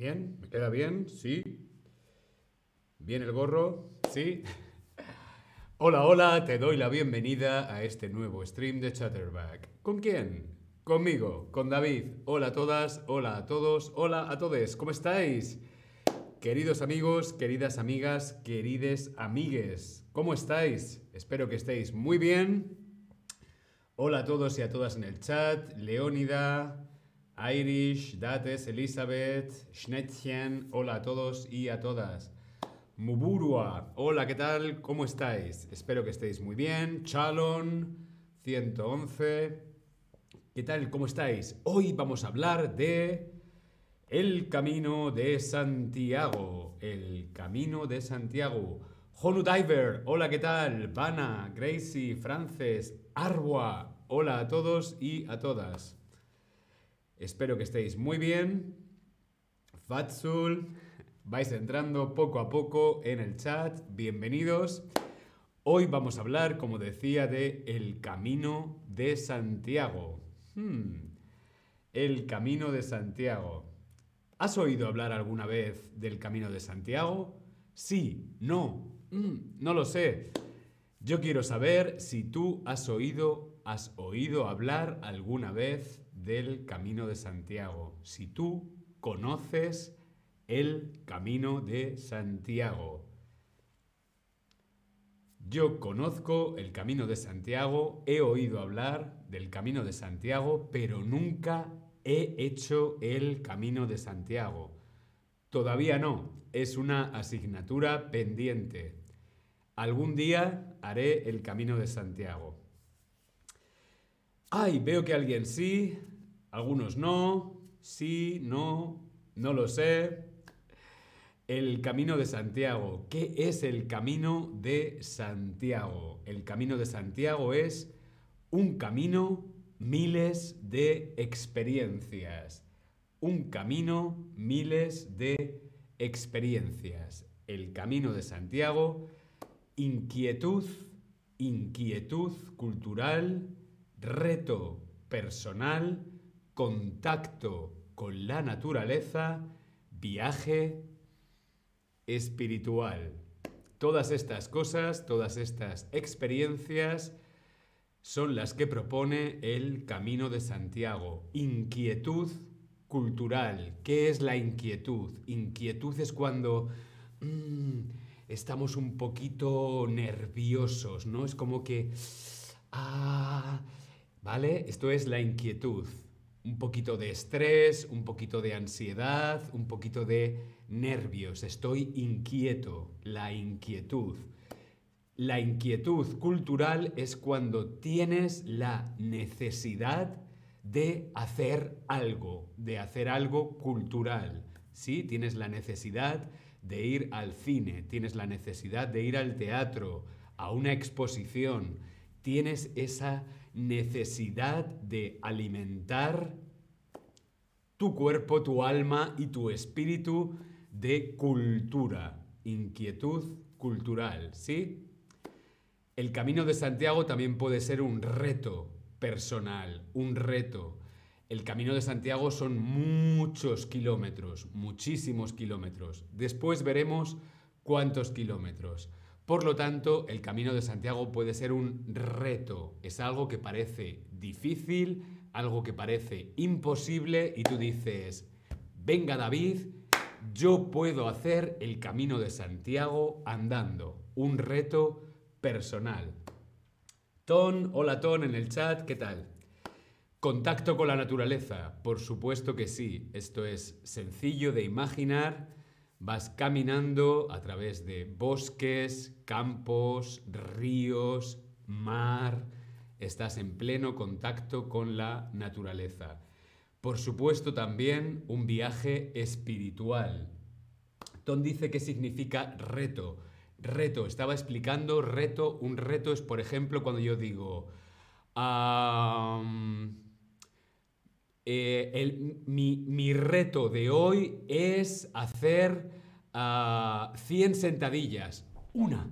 ¿Bien? ¿Me queda bien? Sí. ¿Bien el gorro? Sí. Hola, hola, te doy la bienvenida a este nuevo stream de Chatterback. ¿Con quién? Conmigo, con David. Hola a todas, hola a todos, hola a todos. ¿Cómo estáis? Queridos amigos, queridas amigas, querides amigues, ¿cómo estáis? Espero que estéis muy bien. Hola a todos y a todas en el chat. Leónida, Irish, Dates, Elizabeth, Schnettchen, hola a todos y a todas. Muburua, hola, ¿qué tal? ¿Cómo estáis? Espero que estéis muy bien. Chalon, 111. ¿Qué tal? ¿Cómo estáis? Hoy vamos a hablar de el camino de Santiago. El camino de Santiago. Honu Diver, hola, ¿qué tal? Vana, Gracie, Frances, Arwa, hola a todos y a todas. Espero que estéis muy bien. Fatsul, vais entrando poco a poco en el chat. Bienvenidos. Hoy vamos a hablar, como decía, de el camino de Santiago. Hmm, El camino de Santiago. ¿Has oído hablar alguna vez del camino de Santiago? Sí, no, mm, no lo sé. Yo quiero saber si tú has oído, has oído hablar alguna vez del Camino de Santiago. Si tú conoces el Camino de Santiago. Yo conozco el Camino de Santiago, he oído hablar del Camino de Santiago, pero nunca he hecho el Camino de Santiago. Todavía no, es una asignatura pendiente. Algún día haré el Camino de Santiago. Ay, veo que alguien sí, algunos no, sí, no, no lo sé. El Camino de Santiago. ¿Qué es el Camino de Santiago? El Camino de Santiago es un camino, miles de experiencias. Un camino, miles de experiencias. El Camino de Santiago, inquietud, inquietud cultural, reto personal, contacto con la naturaleza, viaje espiritual. Todas estas cosas, todas estas experiencias son las que propone el Camino de Santiago. Inquietud cultural. ¿Qué es la inquietud? Inquietud es cuando mm, estamos un poquito nerviosos, ¿no? Es como que... Ah, ¿Vale? Esto es la inquietud. Un poquito de estrés, un poquito de ansiedad, un poquito de nervios. Estoy inquieto. La inquietud. La inquietud cultural es cuando tienes la necesidad de hacer algo, de hacer algo cultural. ¿Sí? Tienes la necesidad de ir al cine, tienes la necesidad de ir al teatro, a una exposición. Tienes esa necesidad de alimentar tu cuerpo, tu alma y tu espíritu de cultura, inquietud cultural, ¿sí? El camino de Santiago también puede ser un reto personal, un reto. El camino de Santiago son muchos kilómetros, muchísimos kilómetros. Después veremos cuántos kilómetros. Por lo tanto, el camino de Santiago puede ser un reto. Es algo que parece difícil, algo que parece imposible y tú dices, venga David, yo puedo hacer el camino de Santiago andando. Un reto personal. Ton, hola Ton en el chat, ¿qué tal? Contacto con la naturaleza, por supuesto que sí. Esto es sencillo de imaginar Vas caminando a través de bosques, campos, ríos, mar. Estás en pleno contacto con la naturaleza. Por supuesto también un viaje espiritual. Tom dice que significa reto. Reto, estaba explicando reto. Un reto es, por ejemplo, cuando yo digo... Eh, mi, reto de hoy es hacer 100 ah, sentadillas. Una,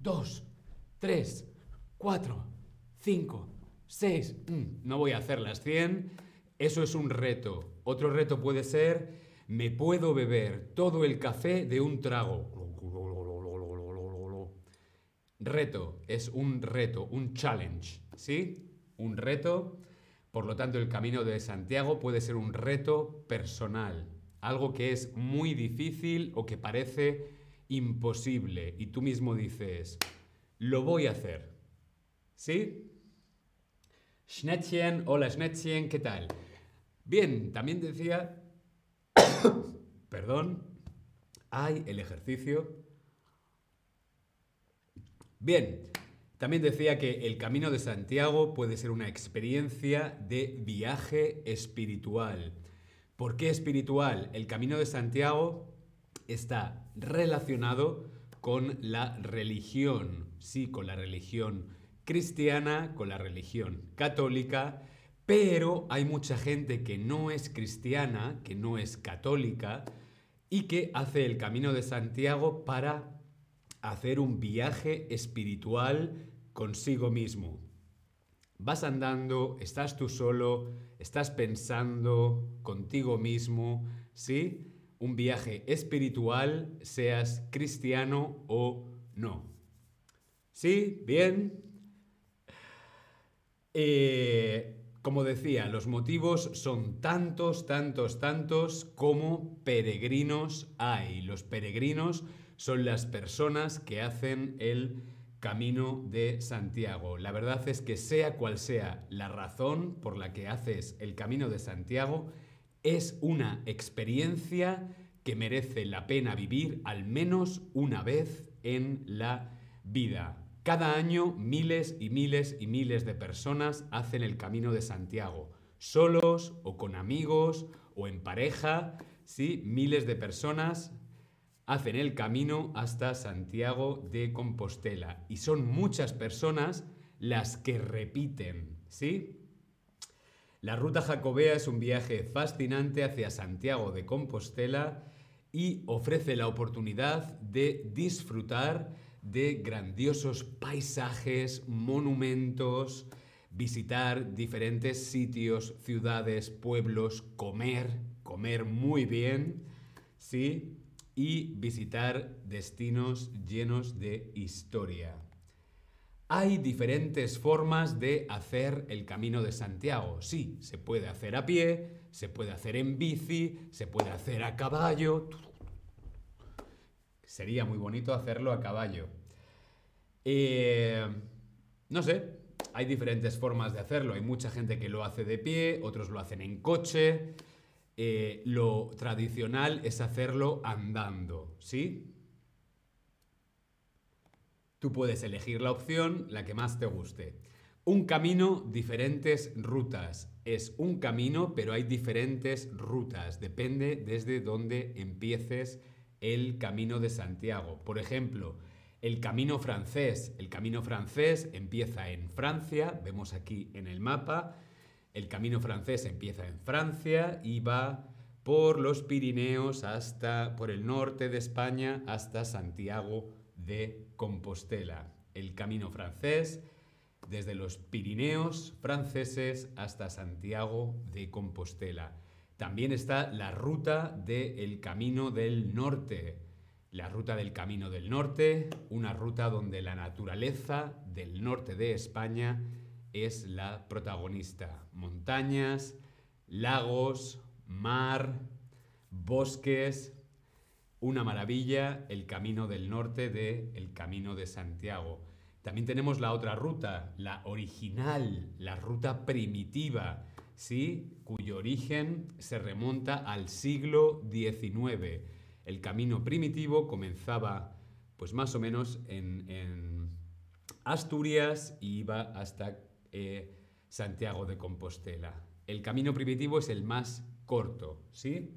dos, tres, cuatro, cinco, seis. Mm, no voy a hacer las 100. Eso es un reto. Otro reto puede ser, Me puedo beber todo el café de un trago. Reto, es un reto, un challenge, ¿sí? Un reto. Por lo tanto, el camino de Santiago puede ser un reto personal, algo que es muy difícil o que parece imposible y tú mismo dices, lo voy a hacer. ¿Sí? Schnettchen, hola Schnettchen, ¿qué tal? Bien, también decía, perdón, hay el ejercicio. Bien, también decía que el Camino de Santiago puede ser una experiencia de viaje espiritual. ¿Por qué espiritual? El Camino de Santiago está relacionado con la religión, sí, con la religión cristiana, con la religión católica, pero hay mucha gente que no es cristiana, que no es católica y que hace el Camino de Santiago para hacer un viaje espiritual consigo mismo. Vas andando, estás tú solo, estás pensando contigo mismo, ¿sí? Un viaje espiritual, seas cristiano o no. ¿Sí? ¿Bien? Eh, como decía, los motivos son tantos, tantos, tantos como peregrinos hay. Los peregrinos son las personas que hacen el camino de Santiago. La verdad es que sea cual sea la razón por la que haces el camino de Santiago, es una experiencia que merece la pena vivir al menos una vez en la vida. Cada año miles y miles y miles de personas hacen el camino de Santiago, solos o con amigos o en pareja, sí, miles de personas hacen el camino hasta Santiago de Compostela y son muchas personas las que repiten, ¿sí? La ruta jacobea es un viaje fascinante hacia Santiago de Compostela y ofrece la oportunidad de disfrutar de grandiosos paisajes, monumentos, visitar diferentes sitios, ciudades, pueblos, comer, comer muy bien, ¿sí? Y visitar destinos llenos de historia. Hay diferentes formas de hacer el camino de Santiago. Sí, se puede hacer a pie, se puede hacer en bici, se puede hacer a caballo, Sería muy bonito hacerlo a caballo. Eh, no sé, hay diferentes formas de hacerlo. Hay mucha gente que lo hace de pie, otros lo hacen en coche. Eh, lo tradicional es hacerlo andando, ¿sí? Tú puedes elegir la opción, la que más te guste. Un camino, diferentes rutas. Es un camino, pero hay diferentes rutas. Depende desde dónde empieces el Camino de Santiago. Por ejemplo, el Camino francés. El Camino francés empieza en Francia, vemos aquí en el mapa. El Camino francés empieza en Francia y va por los Pirineos hasta por el norte de España hasta Santiago de Compostela. El Camino francés desde los Pirineos franceses hasta Santiago de Compostela. También está la ruta del Camino del Norte. La ruta del Camino del Norte, una ruta donde la naturaleza del norte de España es la protagonista. Montañas, lagos, mar, bosques, una maravilla, el Camino del Norte de el Camino de Santiago. También tenemos la otra ruta, la original, la ruta primitiva, ¿sí? cuyo origen se remonta al siglo XIX. El camino primitivo comenzaba pues más o menos en, Asturias y iba hasta eh, Santiago de Compostela. El camino primitivo es el más corto, ¿sí?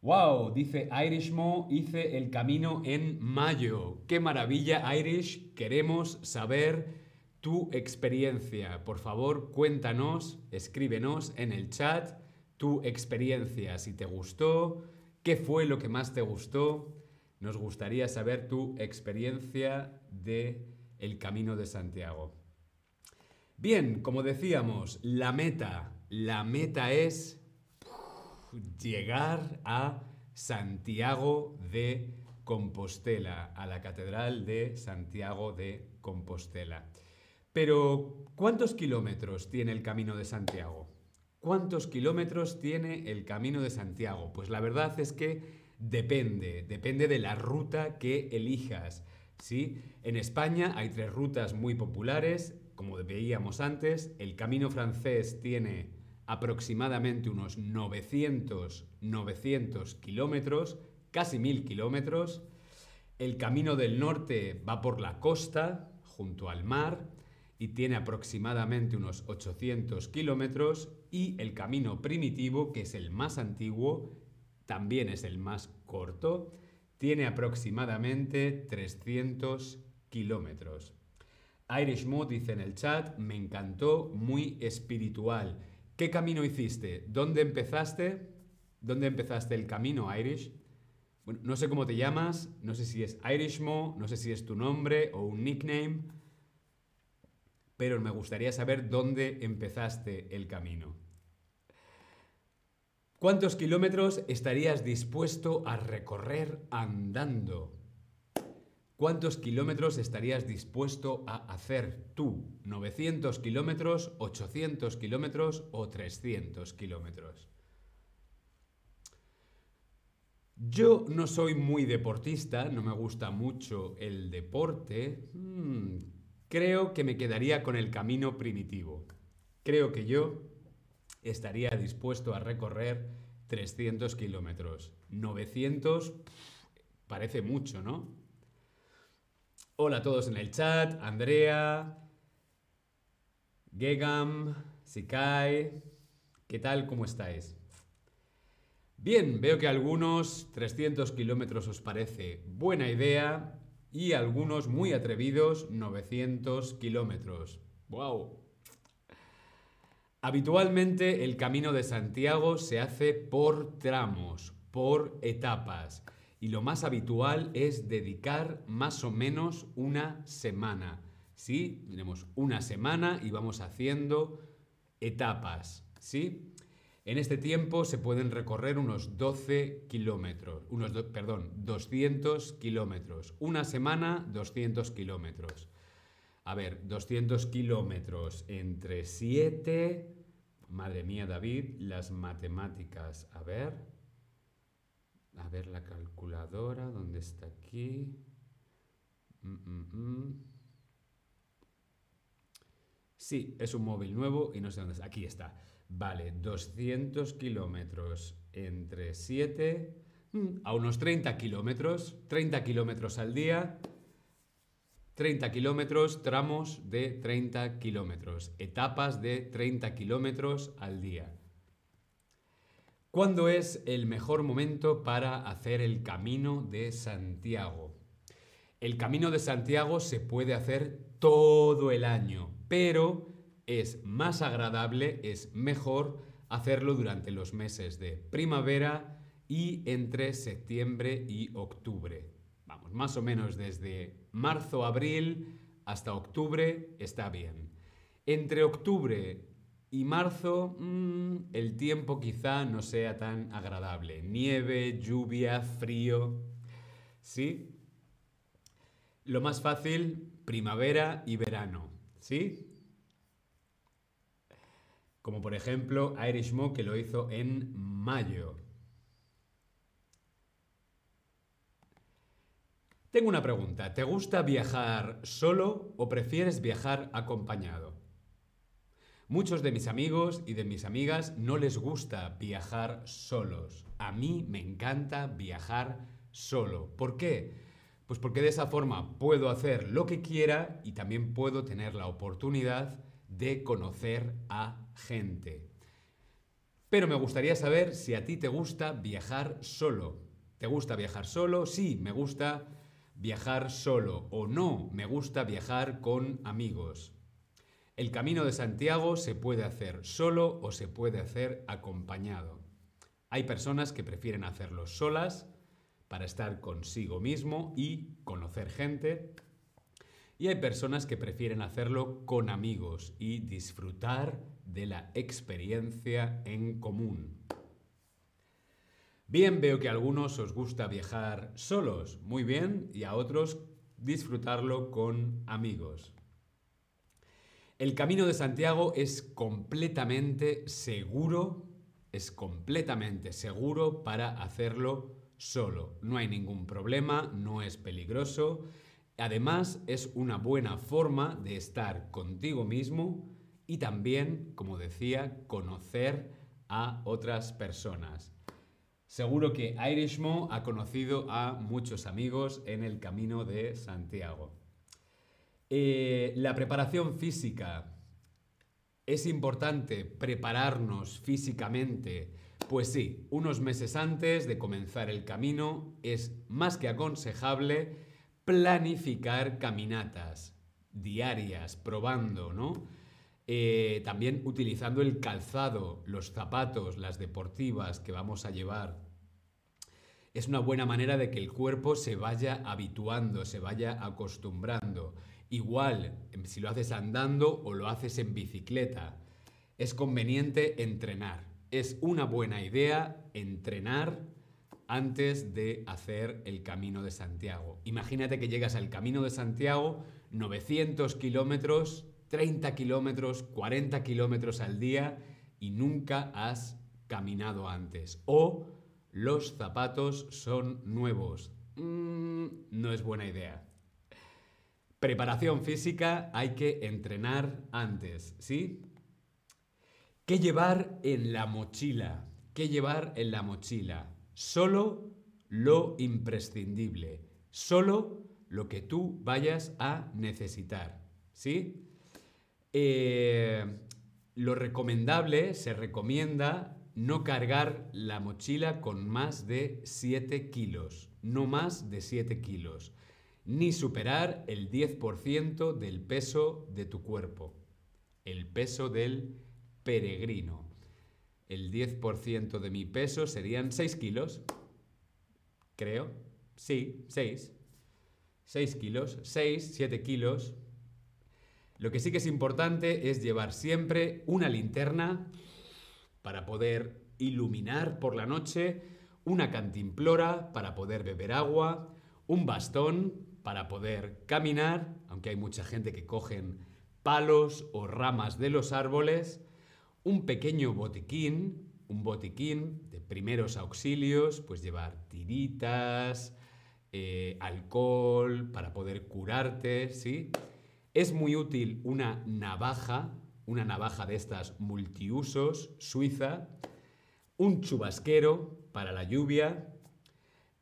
¡Wow! Dice Irishmo, hice el camino en mayo. ¡Qué maravilla, Irish! Queremos saber tu experiencia. Por favor, cuéntanos, escríbenos en el chat tu experiencia, si te gustó, qué fue lo que más te gustó. Nos gustaría saber tu experiencia de el Camino de Santiago. Bien, como decíamos, la meta, la meta es llegar a Santiago de Compostela, a la Catedral de Santiago de Compostela. Pero, ¿cuántos kilómetros tiene el Camino de Santiago? ¿Cuántos kilómetros tiene el Camino de Santiago? Pues la verdad es que depende, depende de la ruta que elijas. ¿Sí? En España hay tres rutas muy populares, como veíamos antes. El Camino francés tiene aproximadamente unos 900, 900 kilómetros, casi 1000 kilómetros. El Camino del Norte va por la costa, junto al mar, y tiene aproximadamente unos 800 kilómetros. Y el Camino Primitivo, que es el más antiguo, también es el más corto, tiene aproximadamente 300 kilómetros. Irish Mod dice en el chat, me encantó, muy espiritual. ¿Qué camino hiciste? ¿Dónde empezaste? ¿Dónde empezaste el camino, Irish? Bueno, no sé cómo te llamas, no sé si es Irishmo, no sé si es tu nombre o un nickname, pero me gustaría saber dónde empezaste el camino. ¿Cuántos kilómetros estarías dispuesto a recorrer andando? ¿Cuántos kilómetros estarías dispuesto a hacer tú? ¿900 kilómetros, 800 kilómetros o 300 kilómetros? Yo no soy muy deportista, no me gusta mucho el deporte. Hmm, creo que me quedaría con el camino primitivo. Creo que yo estaría dispuesto a recorrer 300 kilómetros. 900 parece mucho, ¿no? Hola a todos en el chat, Andrea, Gegam, Sikai, ¿qué tal? ¿Cómo estáis? Bien, veo que algunos 300 kilómetros os parece buena idea y algunos muy atrevidos 900 kilómetros. ¡Wow! Habitualmente el camino de Santiago se hace por tramos, por etapas, y lo más habitual es dedicar más o menos una semana. ¿Sí? Tenemos una semana y vamos haciendo etapas. ¿Sí? En este tiempo se pueden recorrer unos 12 kilómetros, unos perdón, 200 kilómetros. Una semana, 200 kilómetros. A ver, 200 kilómetros entre 7... Madre mía, David, las matemáticas. A ver. A ver la calculadora, ¿dónde está aquí? Mm, mm, mm. Sí, es un móvil nuevo y no sé dónde está. Aquí está. Vale, 200 kilómetros entre 7, a unos 30 kilómetros, 30 kilómetros al día, 30 kilómetros, tramos de 30 kilómetros, etapas de 30 kilómetros al día. ¿Cuándo es el mejor momento para hacer el camino de Santiago? El camino de Santiago se puede hacer todo el año, pero es más agradable, es mejor hacerlo durante los meses de primavera y entre septiembre y octubre. Vamos, más o menos desde marzo, abril hasta octubre está bien. Entre octubre y marzo mm, el tiempo quizá no sea tan agradable. Nieve, lluvia, frío. ¿Sí? Lo más fácil, primavera y verano. ¿Sí? Como por ejemplo Irish Mo que lo hizo en mayo. Tengo una pregunta. ¿Te gusta viajar solo o prefieres viajar acompañado? Muchos de mis amigos y de mis amigas no les gusta viajar solos. A mí me encanta viajar solo. ¿Por qué? Pues porque de esa forma puedo hacer lo que quiera y también puedo tener la oportunidad de conocer a gente. Pero me gustaría saber si a ti te gusta viajar solo. ¿Te gusta viajar solo? Sí, me gusta viajar solo. O no, me gusta viajar con amigos. El camino de Santiago se puede hacer solo o se puede hacer acompañado. Hay personas que prefieren hacerlo solas para estar consigo mismo y conocer gente. Y hay personas que prefieren hacerlo con amigos y disfrutar de la experiencia en común. Bien, veo que a algunos os gusta viajar solos, muy bien, y a otros disfrutarlo con amigos. El camino de Santiago es completamente seguro, es completamente seguro para hacerlo solo. No hay ningún problema, no es peligroso. Además, es una buena forma de estar contigo mismo y también, como decía, conocer a otras personas. Seguro que Irishmo ha conocido a muchos amigos en el camino de Santiago. Eh, la preparación física. ¿Es importante prepararnos físicamente? Pues sí, unos meses antes de comenzar el camino es más que aconsejable planificar caminatas diarias, probando, ¿no? Eh, también utilizando el calzado, los zapatos, las deportivas que vamos a llevar. Es una buena manera de que el cuerpo se vaya habituando, se vaya acostumbrando. Igual, em, si lo haces andando o lo haces en bicicleta, es conveniente entrenar. Es una buena idea entrenar antes de hacer el Camino de Santiago. Imagínate que llegas al Camino de Santiago, 900 kilómetros 30 kilómetros, 40 kilómetros al día y nunca has caminado antes. O los zapatos son nuevos. Mm, no es buena idea. Preparación física hay que entrenar antes, ¿sí? ¿Qué llevar en la mochila? ¿Qué llevar en la mochila? Solo lo imprescindible, solo lo que tú vayas a necesitar, ¿sí? Eh, lo recomendable, se recomienda no cargar la mochila con más de 7 kilos, no más de 7 kilos, ni superar el 10% del peso de tu cuerpo, el peso del peregrino. El 10% de mi peso serían 6 kilos, creo, sí, 6. 6 kilos, 6, 7 kilos, lo que sí que es importante es llevar siempre una linterna para poder iluminar por la noche, una cantimplora para poder beber agua, un bastón para poder caminar, aunque hay mucha gente que cogen palos o ramas de los árboles, un pequeño botiquín, un botiquín de primeros auxilios, pues llevar tiritas, eh, alcohol para poder curarte, ¿sí? Es muy útil una navaja, una navaja de estas multiusos, suiza, un chubasquero para la lluvia.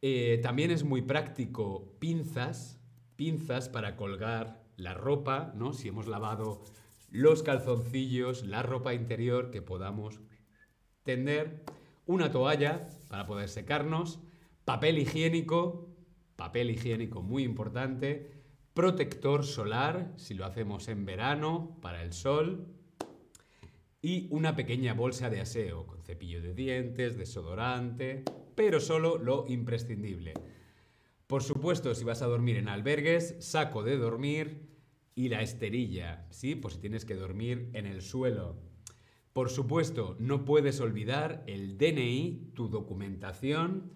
Eh, también es muy práctico pinzas, pinzas para colgar la ropa, ¿no? Si hemos lavado los calzoncillos, la ropa interior que podamos tender, una toalla para poder secarnos, papel higiénico, papel higiénico muy importante, protector solar, si lo hacemos en verano, para el sol, y una pequeña bolsa de aseo, con cepillo de dientes, desodorante, pero solo lo imprescindible. Por supuesto, si vas a dormir en albergues, saco de dormir y la esterilla, ¿sí? Por si tienes que dormir en el suelo. Por supuesto, no puedes olvidar el DNI, tu documentación,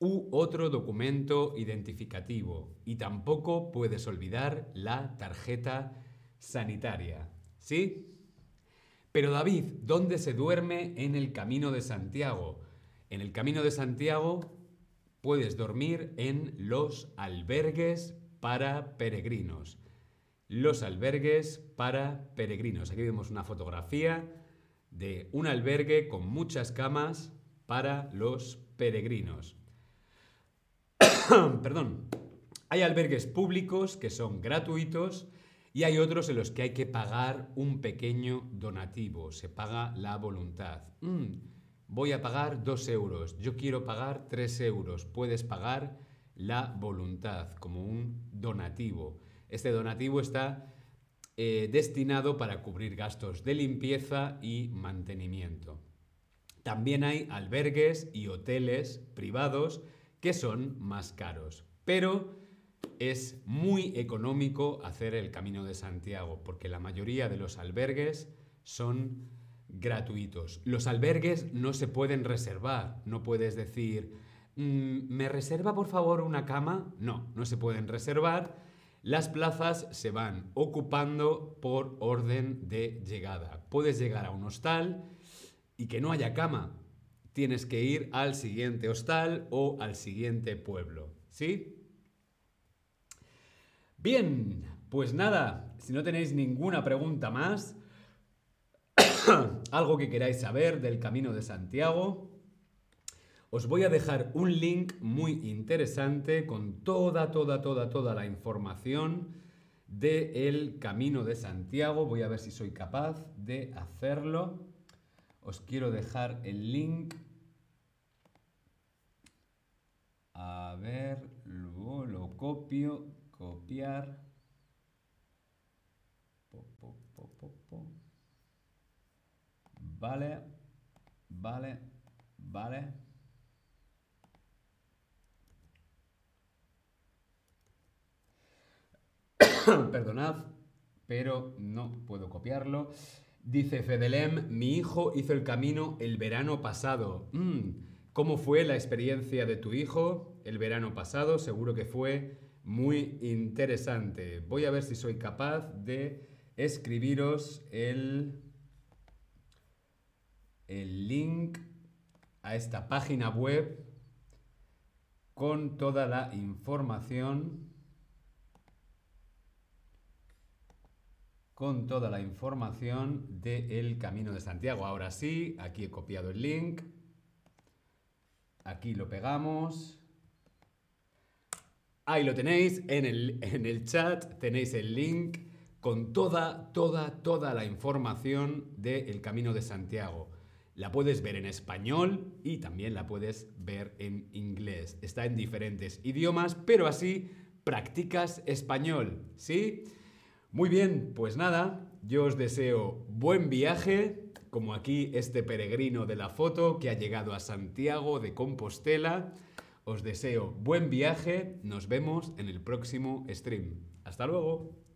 u otro documento identificativo. Y tampoco puedes olvidar la tarjeta sanitaria. ¿Sí? Pero David, ¿dónde se duerme en el Camino de Santiago? En el Camino de Santiago puedes dormir en los albergues para peregrinos. Los albergues para peregrinos. Aquí vemos una fotografía de un albergue con muchas camas para los peregrinos. Perdón. Hay albergues públicos que son gratuitos y hay otros en los que hay que pagar un pequeño donativo. Se paga la voluntad. Mm, voy a pagar dos euros. Yo quiero pagar tres euros. Puedes pagar la voluntad como un donativo. Este donativo está eh, destinado para cubrir gastos de limpieza y mantenimiento. También hay albergues y hoteles privados que son más caros. Pero es muy económico hacer el Camino de Santiago, porque la mayoría de los albergues son gratuitos. Los albergues no se pueden reservar. No puedes decir, "Mm, ¿me reserva por favor una cama? No, no se pueden reservar. Las plazas se van ocupando por orden de llegada. Puedes llegar a un hostal y que no haya cama. Tienes que ir al siguiente hostal o al siguiente pueblo. ¿Sí? Bien, pues nada, si no tenéis ninguna pregunta más, algo que queráis saber del Camino de Santiago, os voy a dejar un link muy interesante con toda, toda, toda, toda la información del Camino de Santiago. Voy a ver si soy capaz de hacerlo. Os quiero dejar el link. A ver, luego lo copio, copiar. Po. Vale, vale, vale. Perdonad, pero no puedo copiarlo. Dice Fedelem, mi hijo hizo el camino el verano pasado. Mm, ¿Cómo fue la experiencia de tu hijo el verano pasado? Seguro que fue muy interesante. Voy a ver si soy capaz de escribiros el, el link a esta página web con toda la información. Con toda la información del Camino de Santiago. Ahora sí, aquí he copiado el link. Aquí lo pegamos. Ahí lo tenéis, en el, en el chat tenéis el link con toda, toda, toda la información del Camino de Santiago. La puedes ver en español y también la puedes ver en inglés. Está en diferentes idiomas, pero así practicas español, ¿sí? Muy bien, pues nada, yo os deseo buen viaje, como aquí este peregrino de la foto que ha llegado a Santiago de Compostela. Os deseo buen viaje, nos vemos en el próximo stream. Hasta luego.